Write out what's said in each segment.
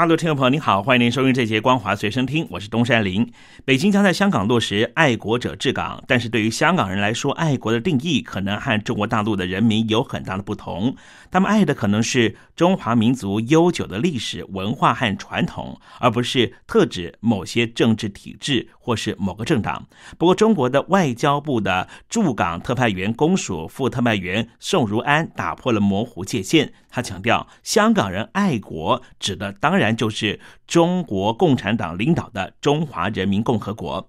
大陆听众朋友您好，欢迎您收听这节光华随身听，我是东山林。北京将在香港落实爱国者治港，但是对于香港人来说，爱国的定义可能和中国大陆的人民有很大的不同。他们爱的可能是中华民族悠久的历史文化和传统，而不是特指某些政治体制或是某个政党。不过，中国的外交部的驻港特派员公署副特派员宋如安打破了模糊界限，他强调，香港人爱国指的当然。就是中国共产党领导的中华人民共和国。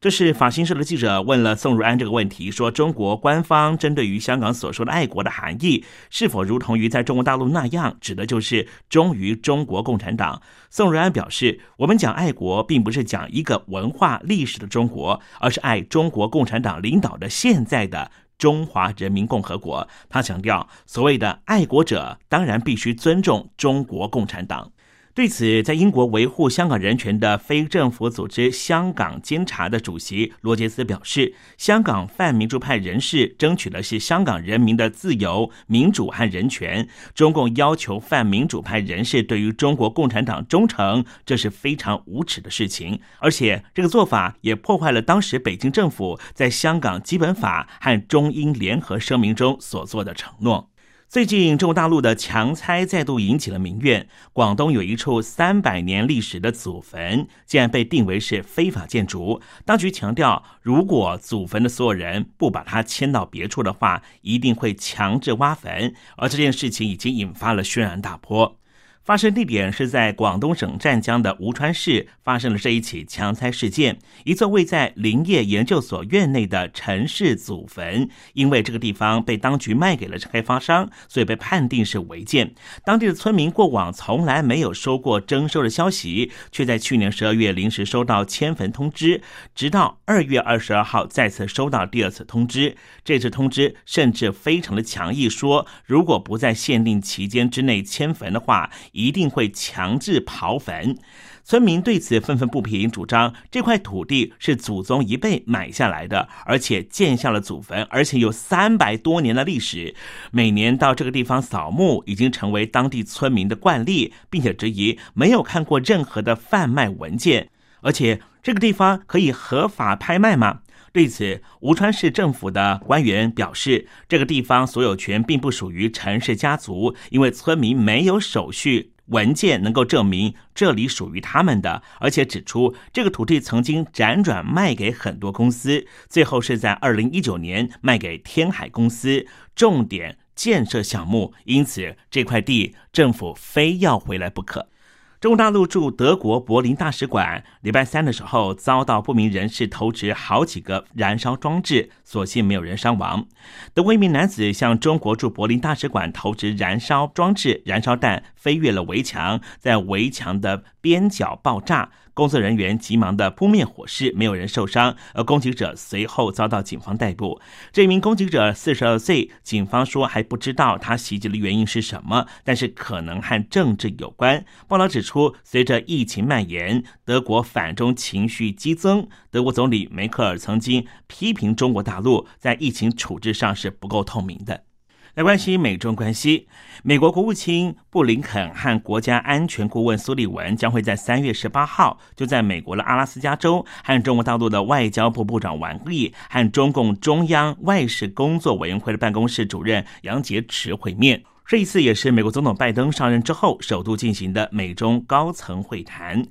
这是法新社的记者问了宋如安这个问题，说中国官方针对于香港所说的爱国的含义，是否如同于在中国大陆那样，指的就是忠于中国共产党？宋如安表示，我们讲爱国，并不是讲一个文化历史的中国，而是爱中国共产党领导的现在的。中华人民共和国，他强调，所谓的爱国者当然必须尊重中国共产党。对此，在英国维护香港人权的非政府组织香港监察的主席罗杰斯表示，香港泛民主派人士争取的是香港人民的自由、民主和人权。中共要求泛民主派人士对于中国共产党忠诚，这是非常无耻的事情。而且，这个做法也破坏了当时北京政府在香港基本法和中英联合声明中所做的承诺。最近，中国大陆的强拆再度引起了民怨。广东有一处三百年历史的祖坟，竟然被定为是非法建筑。当局强调，如果祖坟的所有人不把它迁到别处的话，一定会强制挖坟。而这件事情已经引发了轩然大波。发生地点是在广东省湛江的吴川市，发生了这一起强拆事件。一座位在林业研究所院内的陈氏祖坟，因为这个地方被当局卖给了开发商，所以被判定是违建。当地的村民过往从来没有收过征收的消息，却在去年十二月临时收到迁坟通知，直到二月二十二号再次收到第二次通知。这次通知甚至非常的强硬，说如果不在限定期间之内迁坟的话。一定会强制刨坟，村民对此愤愤不平，主张这块土地是祖宗一辈买下来的，而且建下了祖坟，而且有三百多年的历史。每年到这个地方扫墓，已经成为当地村民的惯例，并且质疑没有看过任何的贩卖文件，而且这个地方可以合法拍卖吗？对此，吴川市政府的官员表示，这个地方所有权并不属于陈氏家族，因为村民没有手续文件能够证明这里属于他们的，而且指出这个土地曾经辗转卖给很多公司，最后是在二零一九年卖给天海公司重点建设项目，因此这块地政府非要回来不可。中国大陆驻德国柏林大使馆礼拜三的时候遭到不明人士投掷好几个燃烧装置，所幸没有人伤亡。德国一名男子向中国驻柏林大使馆投掷燃烧装置，燃烧弹飞越了围墙，在围墙的边角爆炸。工作人员急忙的扑灭火势，没有人受伤，而攻击者随后遭到警方逮捕。这名攻击者四十二岁，警方说还不知道他袭击的原因是什么，但是可能和政治有关。报道指出，随着疫情蔓延，德国反中情绪激增。德国总理梅克尔曾经批评中国大陆在疫情处置上是不够透明的。来关心美中关系，美国国务卿布林肯和国家安全顾问苏利文将会在三月十八号就在美国的阿拉斯加州和中国大陆的外交部部长王毅和中共中央外事工作委员会的办公室主任杨洁篪会面。这一次也是美国总统拜登上任之后首度进行的美中高层会谈。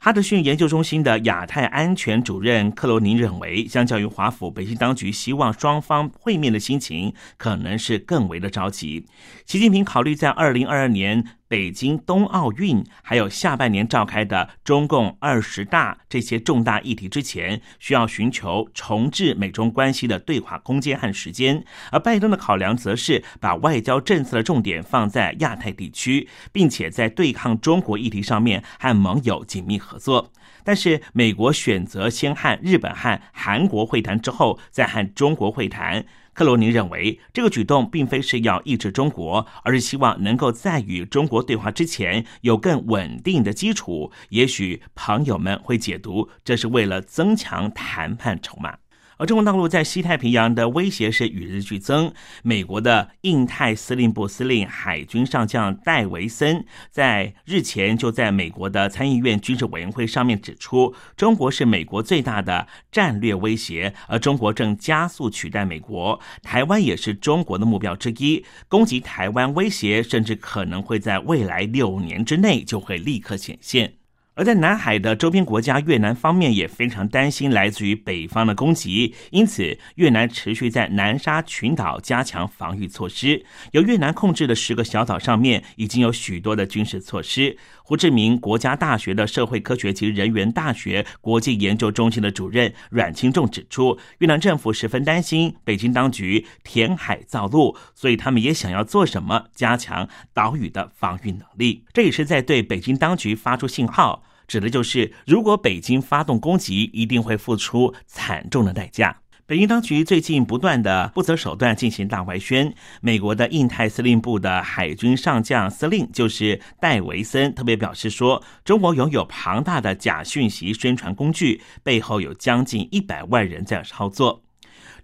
哈德逊研究中心的亚太安全主任克罗宁认为，相较于华府，北京当局希望双方会面的心情可能是更为的着急。习近平考虑在二零二二年北京冬奥运，还有下半年召开的中共二十大这些重大议题之前，需要寻求重置美中关系的对话空间和时间。而拜登的考量则是把外交政策的重点放在亚太地区，并且在对抗中国议题上面和盟友紧密合作。但是，美国选择先和日本和韩国会谈之后，再和中国会谈。克罗尼认为，这个举动并非是要抑制中国，而是希望能够在与中国对话之前有更稳定的基础。也许朋友们会解读，这是为了增强谈判筹码。而中国大陆在西太平洋的威胁是与日俱增。美国的印太司令部司令海军上将戴维森在日前就在美国的参议院军事委员会上面指出，中国是美国最大的战略威胁，而中国正加速取代美国，台湾也是中国的目标之一。攻击台湾威胁甚至可能会在未来六年之内就会立刻显现。而在南海的周边国家越南方面也非常担心来自于北方的攻击，因此越南持续在南沙群岛加强防御措施。由越南控制的十个小岛上面已经有许多的军事措施。胡志明国家大学的社会科学及人员大学国际研究中心的主任阮清仲指出，越南政府十分担心北京当局填海造陆，所以他们也想要做什么加强岛屿的防御能力。这也是在对北京当局发出信号。指的就是，如果北京发动攻击，一定会付出惨重的代价。北京当局最近不断的不择手段进行大外宣，美国的印太司令部的海军上将司令就是戴维森特别表示说，中国拥有庞大的假讯息宣传工具，背后有将近一百万人在操作。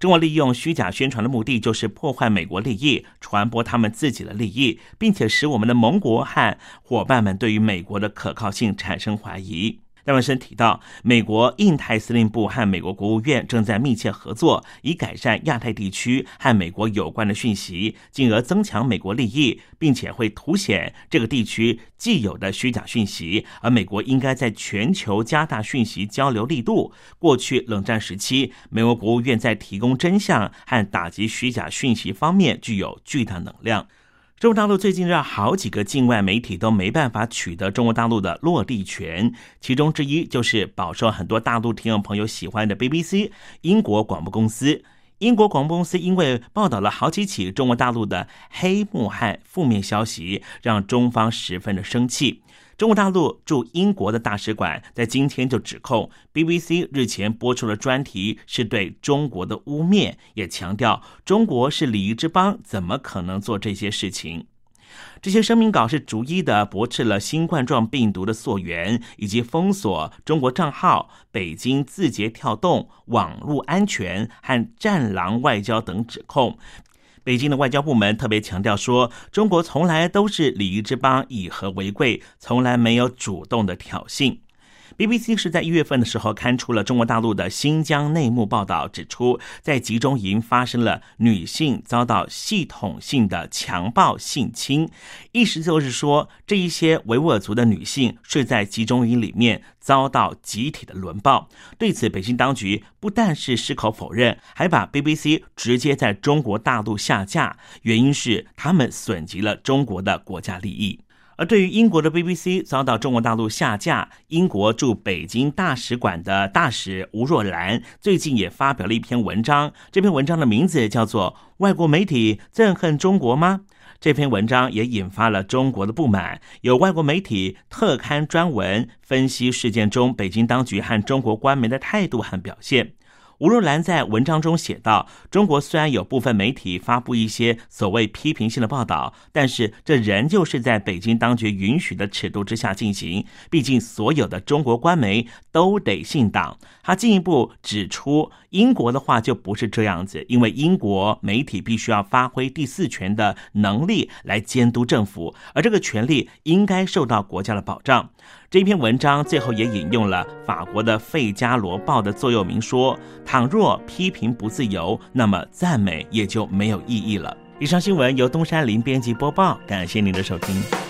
中国利用虚假宣传的目的，就是破坏美国利益，传播他们自己的利益，并且使我们的盟国和伙伴们对于美国的可靠性产生怀疑。戴文森提到，美国印太司令部和美国国务院正在密切合作，以改善亚太地区和美国有关的讯息，进而增强美国利益，并且会凸显这个地区既有的虚假讯息。而美国应该在全球加大讯息交流力度。过去冷战时期，美国国务院在提供真相和打击虚假讯息方面具有巨大能量。中国大陆最近让好几个境外媒体都没办法取得中国大陆的落地权，其中之一就是饱受很多大陆听众朋友喜欢的 BBC 英国广播公司。英国广播公司因为报道了好几起中国大陆的黑幕和负面消息，让中方十分的生气。中国大陆驻英国的大使馆在今天就指控 BBC 日前播出的专题是对中国的污蔑，也强调中国是礼仪之邦，怎么可能做这些事情？这些声明稿是逐一的驳斥了新冠状病毒的溯源，以及封锁中国账号、北京字节跳动、网络安全和战狼外交等指控。北京的外交部门特别强调说，中国从来都是礼仪之邦，以和为贵，从来没有主动的挑衅。BBC 是在一月份的时候刊出了中国大陆的新疆内幕报道，指出在集中营发生了女性遭到系统性的强暴性侵，意思就是说这一些维吾尔族的女性睡在集中营里面遭到集体的轮暴。对此，北京当局不但是矢口否认，还把 BBC 直接在中国大陆下架，原因是他们损及了中国的国家利益。而对于英国的 BBC 遭到中国大陆下架，英国驻北京大使馆的大使吴若兰最近也发表了一篇文章。这篇文章的名字叫做《外国媒体憎恨中国吗》？这篇文章也引发了中国的不满，有外国媒体特刊专文分析事件中北京当局和中国官媒的态度和表现。吴若兰在文章中写道：“中国虽然有部分媒体发布一些所谓批评性的报道，但是这仍旧是在北京当局允许的尺度之下进行。毕竟，所有的中国官媒都得信党。”他进一步指出，英国的话就不是这样子，因为英国媒体必须要发挥第四权的能力来监督政府，而这个权利应该受到国家的保障。这篇文章最后也引用了法国的《费加罗报》的座右铭说：“倘若批评不自由，那么赞美也就没有意义了。”以上新闻由东山林编辑播报，感谢您的收听。